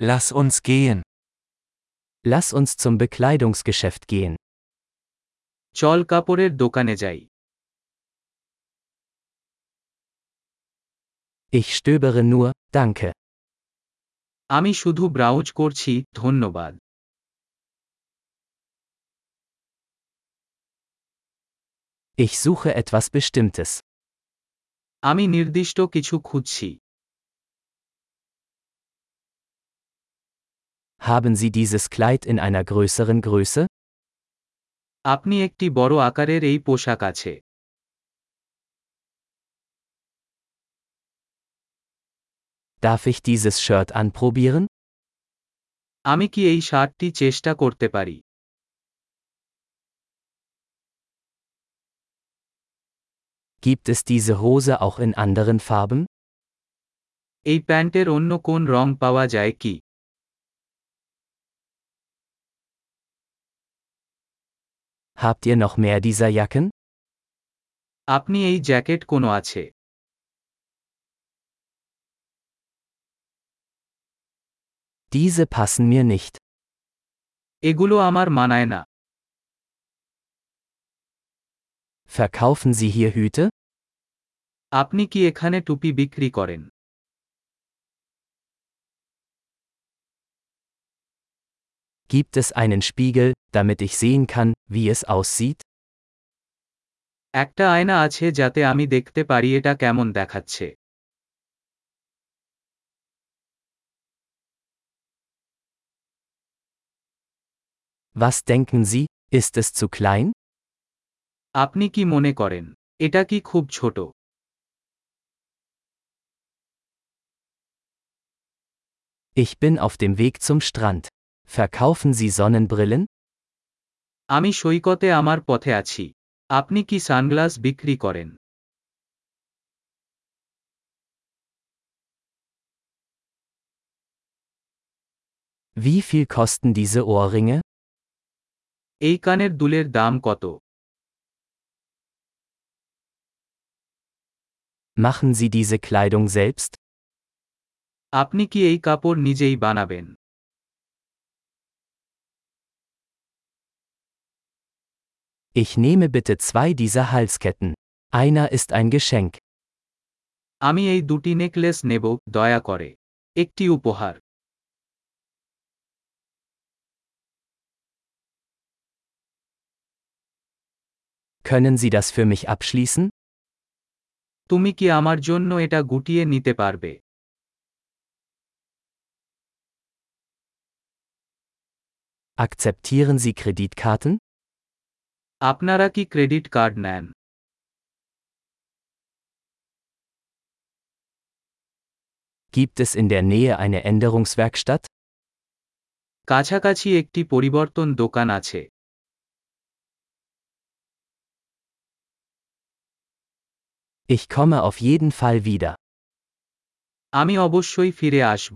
Lass uns gehen. Lass uns zum Bekleidungsgeschäft gehen. চল কাপড়ের দোকানে যাই Ich stöbere nur, danke. আমি শুধু ব্রাউজ করছি ধন্যবাদ Ich suche etwas Bestimmtes. আমি নির্দিষ্ট কিছু খুঁজছি Haben Sie dieses Kleid in einer größeren Größe? আপনি একটি বড় আকারের এই পোশাক আছে Darf ich dieses Shirt anprobieren? আমি কি এই শার্টটি চেষ্টা করতে পারি Gibt es diese Hose auch in anderen Farben? এই প্যান্টের অন্য কোন রং পাওয়া যায় কি Habt ihr noch mehr dieser Jacken? আপনি এই জ্যাকেট কোনো আছে Diese passen mir nicht. এগুলো আমার মানায় না Verkaufen Sie hier Hüte? আপনি কি এখানে টুপি বিক্রি করেন Gibt es einen Spiegel, damit ich sehen kann, wie es aussieht? একটা আয়না আছে যাতে আমি দেখতে পারি এটা কেমন দেখাচ্ছে Was denken Sie, ist es zu klein? আপনি কি মনে করেন এটা কি খুব ছোট Ich bin auf dem Weg zum Strand. Verkaufen Sie Sonnenbrillen? আমি সৈকতে আমার পথে আছি আপনি কি সানগ্লাস বিক্রি করেন Wie viel kosten diese Ohrringe? এই কানের দুলের দাম কত Machen Sie diese Kleidung selbst? আপনি কি এই কাপড় নিজেই বানাবেন Ich nehme bitte zwei dieser Halsketten. Einer ist ein Geschenk. আমি এই দুটি নেকলেস নেব দয়া করে একটি উপহার Können Sie das für mich abschließen? তুমি কি আমার জন্য এটা গুটিয়ে নিতে পারবে Akzeptieren Sie Kreditkarten? আপনারা কি ক্রেডিট কার্ড নেন Gibt es in der Nähe eine Änderungswerkstatt? কাছাকাছি একটি পরিবর্তন দোকান আছে Ich komme auf jeden Fall wieder. আমি অবশ্যই ফিরে আসব